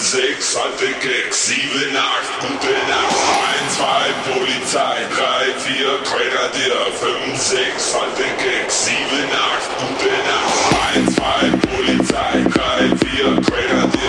6, alte Gags, 7, 8, gute Nacht, 1, 2, Polizei, 3, 4, Grenadier, 5, 6, alte Gags, 7, 8, gute Nacht, 1, 2, Polizei, 3, 4, Grenadier.